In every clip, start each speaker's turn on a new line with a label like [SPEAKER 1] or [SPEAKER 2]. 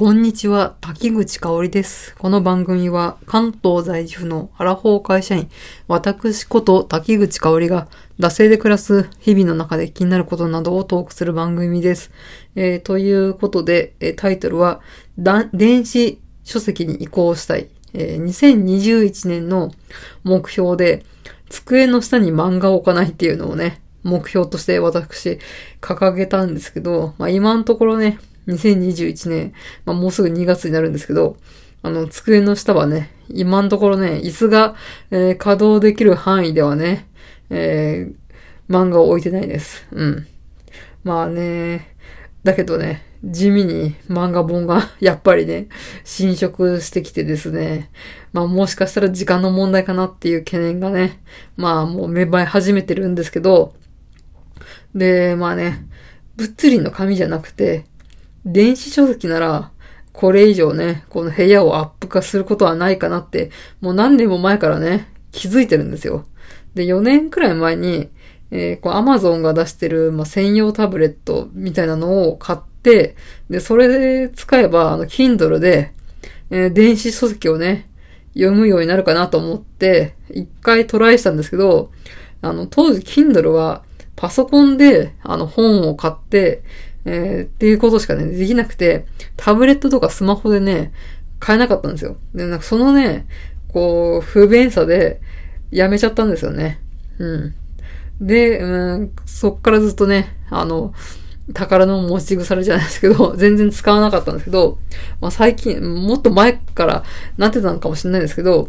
[SPEAKER 1] こんにちは、滝口香織です。この番組は関東在住のアラフォー会社員、私こと滝口香織が、惰性で暮らす日々の中で気になることなどをトークする番組です。えーということで、えタイトルは、電子書籍に移行したい。えー2021年の目標で、机の下に漫画を置かないっていうのをね、目標として私掲げたんですけど、まあ今のところね、2021年、まあもうすぐ2月になるんですけど、あの、机の下はね、今のところね、椅子が、えー稼働できる範囲ではね、えー漫画を置いてないです。うん。まあね、だけどね、地味に漫画本が やっぱりね、侵食してきてですね、まあもしかしたら時間の問題かなっていう懸念がね、まあもう芽生え始めてるんですけど、で、まあね、物理の紙じゃなくて、電子書籍なら、これ以上ね、この部屋をアップ化することはないかなって、もう何年も前からね、気づいてるんですよ。で、4年くらい前に、えー、こう、アマゾンが出してる、まあ、専用タブレットみたいなのを買って、で、それで使えば、あの、Kindle で、えー電子書籍をね、読むようになるかなと思って、一回トライしたんですけど、あの、当時 Kindle はパソコンで、あの、本を買って、えーっていうことしかね、できなくて、タブレットとかスマホでね、買えなかったんですよ。で、なんかそのね、こう、不便さで、やめちゃったんですよね。うん。で、うん、そっからずっとね、あの、宝の持ち腐れじゃないですけど、全然使わなかったんですけど、まあ最近、もっと前からなってたのかもしれないですけど、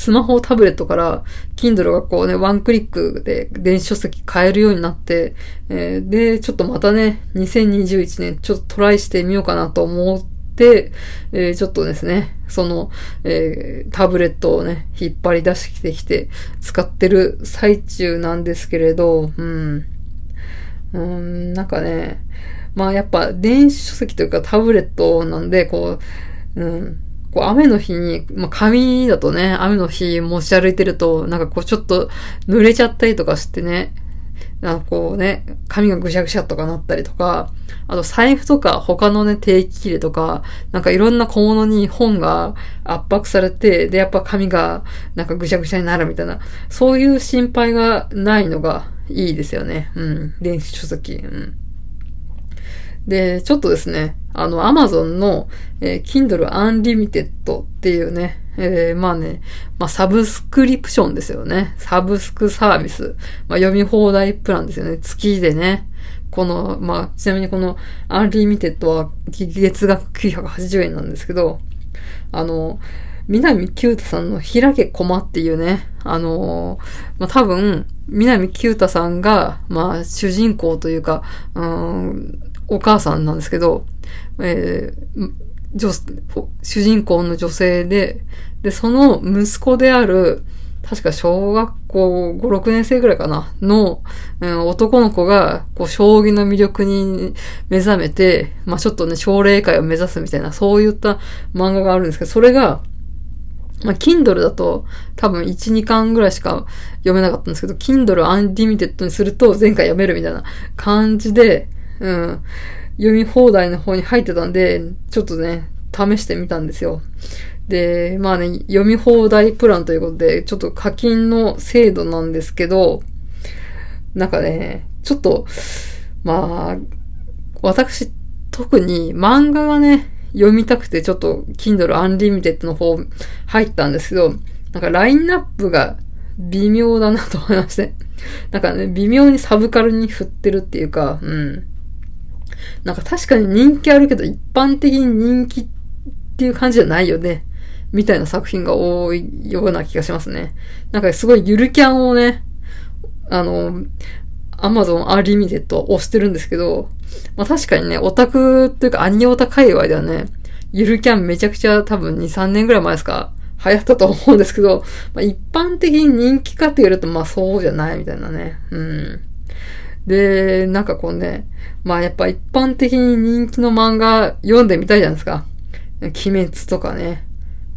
[SPEAKER 1] スマホ、タブレットから、Kindle がこうね、ワンクリックで電子書籍買えるようになって、えーで、ちょっとまたね、2021年ちょっとトライしてみようかなと思って、えーちょっとですね、その、えータブレットをね、引っ張り出してきて使ってる最中なんですけれど、うん。うん、なんかね、まあやっぱ電子書籍というかタブレットなんで、こう、うん、こう雨の日に、まあ紙だとね、雨の日持ち歩いてると、なんかこうちょっと濡れちゃったりとかしてね、なんかこうね、髪がぐしゃぐしゃとかなったりとか、あと財布とか他のね、定期切れとか、なんかいろんな小物に本が圧迫されて、で、やっぱ髪がなんかぐしゃぐしゃになるみたいな、そういう心配がないのがいいですよね。うん。電子書籍。うん。で、ちょっとですね、あの、アマゾンの、えー Kindle Unlimited っていうね、えーまあね、まあサブスクリプションですよね。サブスクサービス。まあ読み放題プランですよね。月でね。この、まあ、ちなみにこの Unlimited は月額980円なんですけど、あの、南九太さんの開け駒っていうね、あのまあ、多分、南九太さんが、まあ、主人公というか、うん、お母さんなんですけど、えー女主人公の女性で、で、その息子である、確か小学校5、6年生ぐらいかな、の、うん、男の子が、こう、将棋の魅力に目覚めて、まあちょっとね、奨励会を目指すみたいな、そういった漫画があるんですけど、それが、まあ、Kindle だと多分1、2巻ぐらいしか読めなかったんですけど、Kindle Unlimited にすると前回読めるみたいな感じで、うん、読み放題の方に入ってたんで、ちょっとね、試してみたんですよ。で、まあね、読み放題プランということで、ちょっと課金の制度なんですけど、なんかね、ちょっと、まあ、私、特に漫画がね、読みたくて、ちょっと Kindle Unlimited の方入ったんですけど、なんかラインナップが微妙だなと思いまして。なんかね、微妙にサブカルに振ってるっていうか、うん。なんか確かに人気あるけど、一般的に人気っていう感じじゃないよね。みたいな作品が多いような気がしますね。なんかすごいゆるキャンをね、あの、 Amazon Unlimited 押してるんですけど、まあ確かにね、オタクというかアニオタ界隈ではね、ゆるキャンめちゃくちゃ多分2、3年ぐらい前ですか流行ったと思うんですけど、まあ、一般的に人気かって言われるとまあそうじゃないみたいなね。うん。で、なんかこうね、まあやっぱ一般的に人気の漫画読んでみたいじゃないですか。鬼滅とかね、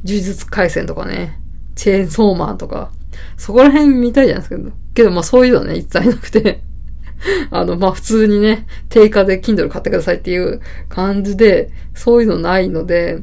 [SPEAKER 1] 呪術回戦とかね、チェーンソーマンとか、そこら辺見たいじゃないですか。けどまあそういうのね、一切なくて。あの、まあ、普通にね、定価で Kindle 買ってくださいっていう感じで、そういうのないので、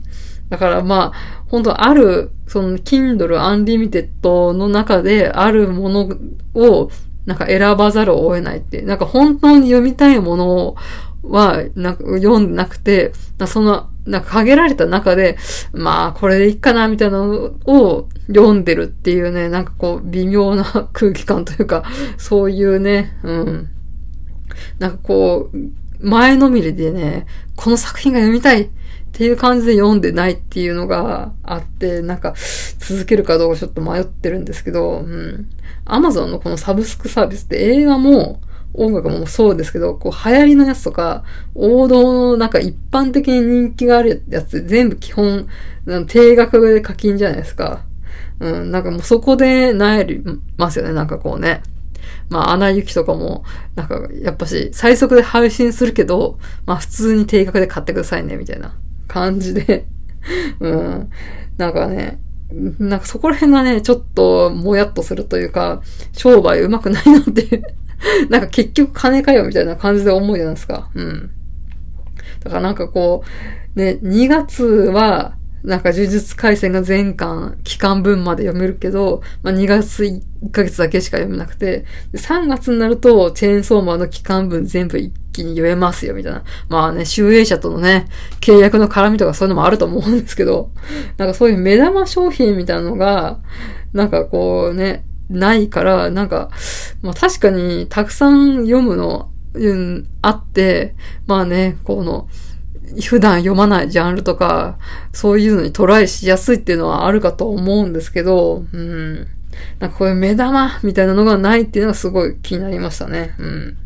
[SPEAKER 1] だからまあ、本当ある、その Kindle Unlimited の中であるものを、なんか選ばざるを得ないって。なんか本当に読みたいものは、なんか読んでなくて、その、なんか限られた中で、まあ、これでいいかな、みたいなのを読んでるっていうね、なんかこう、微妙な空気感というか、そういうね、うん。なんかこう、前のめりでね、この作品が読みたいっていう感じで読んでないっていうのがあって、なんか、続けるかどうかちょっと迷ってるんですけど、うん。アマゾンのこのサブスクサービスって映画も、音楽もそうですけど、こう流行りのやつとか、王道のなんか一般的に人気があるやつ全部基本、定額で課金じゃないですか。うん、なんかもうそこで悩りますよね、なんかこうね。まあ、アナ雪とかも、なんか、やっぱし、最速で配信するけど、まあ、普通に定額で買ってくださいね、みたいな感じで。うん。なんかね、なんかそこら辺がね、ちょっと、もやっとするというか、商売上手くないなって なんか結局金かよみたいな感じで思うじゃないですか。うん。だからなんかこう、ね、2月は、なんか呪術回戦が全巻、期間分まで読めるけど、まあ、2月1ヶ月だけしか読めなくて、3月になると、チェーンソーマーの期間分全部一気に読めますよ、みたいな。まあね、集英社とのね、契約の絡みとかそういうのもあると思うんですけど、なんかそういう目玉商品みたいなのが、なんかこうね、ないから、なんか、まあ確かにたくさん読むの、うん、あって、まあね、この、普段読まないジャンルとか、そういうのにトライしやすいっていうのはあるかと思うんですけど、うん。なんかこういう目玉みたいなのがないっていうのがすごい気になりましたね。うん。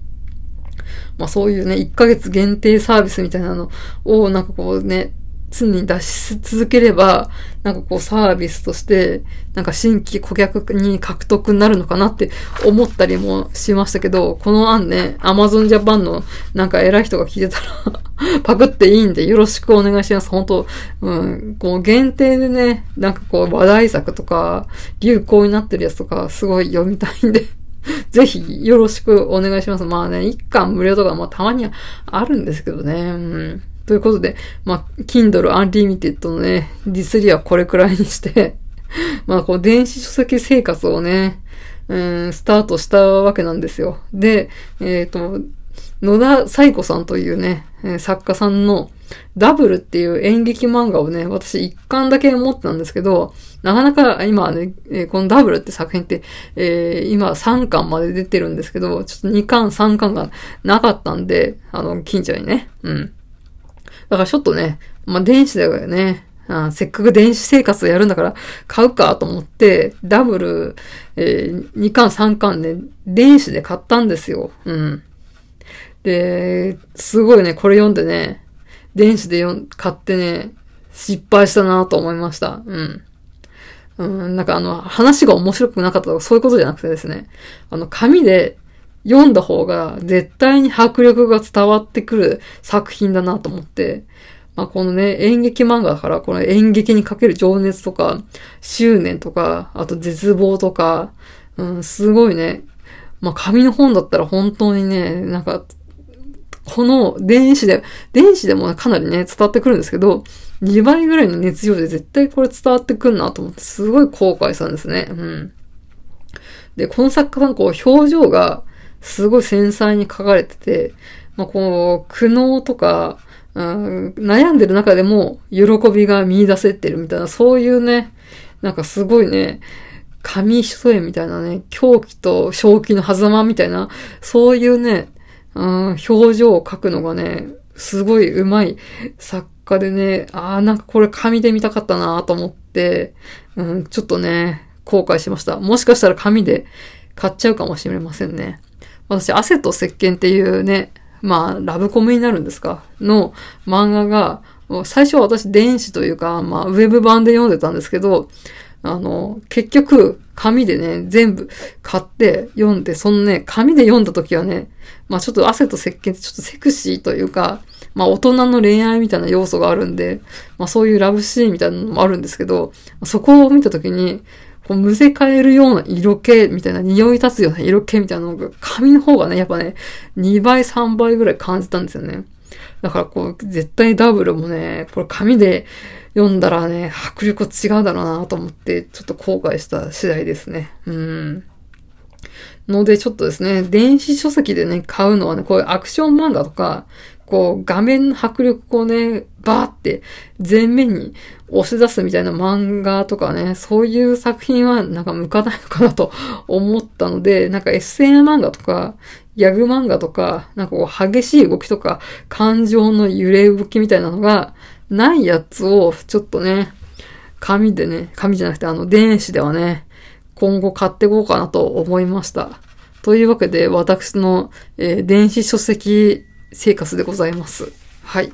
[SPEAKER 1] まあそういうね、1ヶ月限定サービスみたいなのをなんかこうね、常に出し続ければ、なんかこうサービスとして、なんか新規顧客に獲得になるのかなって思ったりもしましたけど、この案ね、Amazon Japan のなんか偉い人が聞いてたら パクっていいんでよろしくお願いします。本当うん、こう限定でね、なんかこう話題作とか、流行になってるやつとか、すごい読みたいんで ぜひよろしくお願いします。まあね、一巻無料とかもたまにはあるんですけどね。うんということで、まあ、Kindle Unlimited のね、ディスリはこれくらいにして まあ、こう、電子書籍生活をね、うん、スタートしたわけなんですよ。で、えっ、ー、と、野田彩子さんというね、作家さんのダブルっていう演劇漫画をね、私一巻だけ持ってたんですけど、なかなか今ね、このダブルって作品って、えー、今3巻まで出てるんですけど、ちょっと2巻、3巻がなかったんで、あの、近所にね。うん。だからちょっとね、まあ、電子だよね。あせっかく電子生活をやるんだから買うかと思って、ダブル、えー、2巻3巻ね、電子で買ったんですよ。うん。で、すごいね、これ読んでね、電子で読買ってね、失敗したなと思いました。うん。うん、なんかあの、話が面白くなかったとかそういうことじゃなくてですね、あの、紙で読んだ方が絶対に迫力が伝わってくる作品だなと思って、まあ、このね、演劇漫画だから、この演劇にかける情熱とか、執念とか、あと絶望とか、うん、すごいね。まあ、紙の本だったら本当にね、なんか、この電子で、電子でもかなりね、伝わってくるんですけど、2倍ぐらいの熱量で絶対これ伝わってくんなと思って、すごい後悔したんですね。うん。で、この作家さん、こう、表情が、すごい繊細に書かれてて、まあ、こう、苦悩とか、うん、悩んでる中でも喜びが見出せてるみたいな、そういうね、なんかすごいね、紙一重みたいなね、狂気と正気の狭間みたいな、そういうね、うん、表情を描くのがね、すごい上手い作家でね、ああ、なんかこれ紙で見たかったなと思って、うん、ちょっとね、後悔しました。もしかしたら紙で買っちゃうかもしれませんね。私、汗と石鹸っていうね、まあ、ラブコメになるんですか？の漫画が、最初は私電子というか、まあ、ウェブ版で読んでたんですけど、あの、結局、紙でね、全部買って読んで、そのね、紙で読んだ時はね、まあちょっと汗と石鹸ってちょっとセクシーというか、まあ大人の恋愛みたいな要素があるんで、まあそういうラブシーンみたいなのもあるんですけど、そこを見た時に、こう、むせ返るような色気みたいな、匂い立つような色気みたいなのが、紙の方がね、やっぱね、2倍、3倍ぐらい感じたんですよね。だからこう、絶対ダブルもね、これ紙で読んだらね、迫力違うだろうなと思って、ちょっと後悔した次第ですね。うん。ので、ちょっとですね、電子書籍でね、買うのはね、こういうアクション漫画とか、こう、画面の迫力をね、バーって前面に押し出すみたいな漫画とかね、そういう作品はなんか向かないのかなと思ったので、なんか SM 漫画とか、ギャグ漫画とか、なんかこう激しい動きとか、感情の揺れ動きみたいなのがないやつをちょっとね、紙でね、紙じゃなくてあの電子ではね、今後買っていこうかなと思いました。というわけで、私の、えー、電子書籍生活でございます。はい。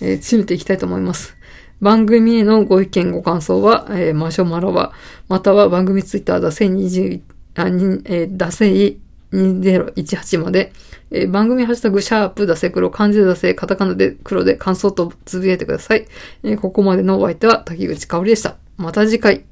[SPEAKER 1] えー、締めていきたいと思います。番組へのご意見、ご感想は、えー、マシュマロは、または番組ツイッター、だせ20、あ、に、えー、だせい2018まで、えー、番組ハッシュタグ、シャープ、だせ黒、漢字でだせ、カタカナで黒で感想とつぶやいてください。えー、ここまでのお相手は滝口香織でした。また次回。